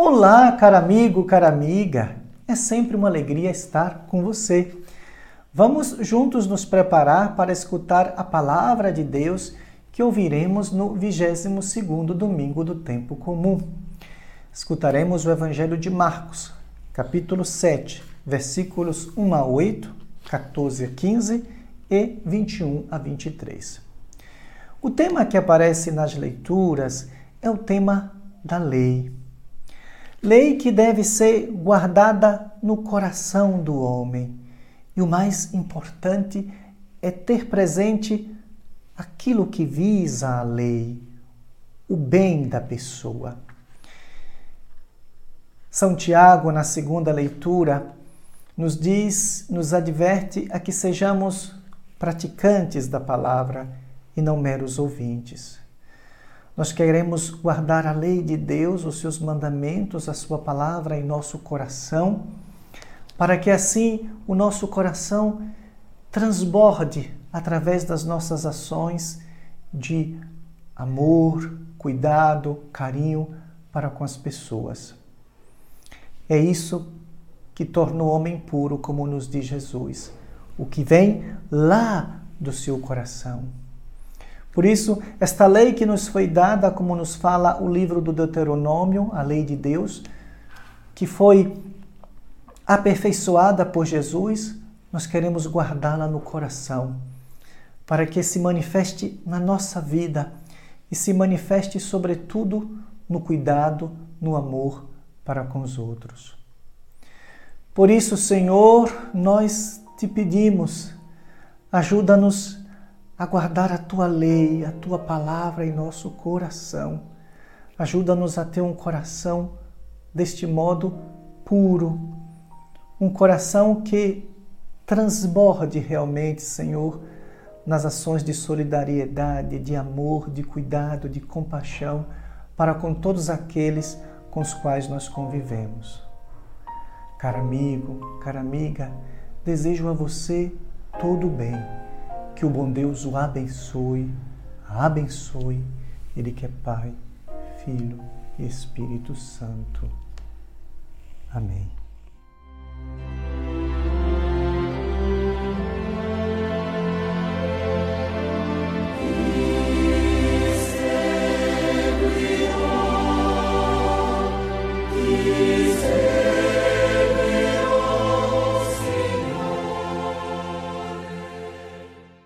Olá, caro amigo, cara amiga. É sempre uma alegria estar com você. Vamos juntos nos preparar para escutar a palavra de Deus que ouviremos no 22º domingo do tempo comum. Escutaremos o Evangelho de Marcos, capítulo 7, versículos 1 a 8, 14 a 15 e 21 a 23. O tema que aparece nas leituras é o tema da lei. Lei que deve ser guardada no coração do homem. E o mais importante é ter presente aquilo que visa a lei, o bem da pessoa. São Tiago, na segunda leitura, nos diz, nos adverte a que sejamos praticantes da palavra e não meros ouvintes. Nós queremos guardar a lei de Deus, os seus mandamentos, a sua palavra em nosso coração, para que assim o nosso coração transborde através das nossas ações de amor, cuidado, carinho para com as pessoas. É isso que torna o homem puro, como nos diz Jesus, o que vem lá do seu coração. Por isso, esta lei que nos foi dada, como nos fala o livro do Deuteronômio, a lei de Deus, que foi aperfeiçoada por Jesus, nós queremos guardá-la no coração, para que se manifeste na nossa vida e se manifeste, sobretudo, no cuidado, no amor para com os outros. Por isso, Senhor, nós te pedimos, ajuda-nos a guardar a tua lei, a tua palavra em nosso coração. Ajuda-nos a ter um coração deste modo puro, um coração que transborde realmente, Senhor, nas ações de solidariedade, de amor, de cuidado, de compaixão para com todos aqueles com os quais nós convivemos. Caro amigo, cara amiga, desejo a você todo o bem que o bom Deus o abençoe, abençoe, Ele que é Pai, Filho e Espírito Santo. Amém.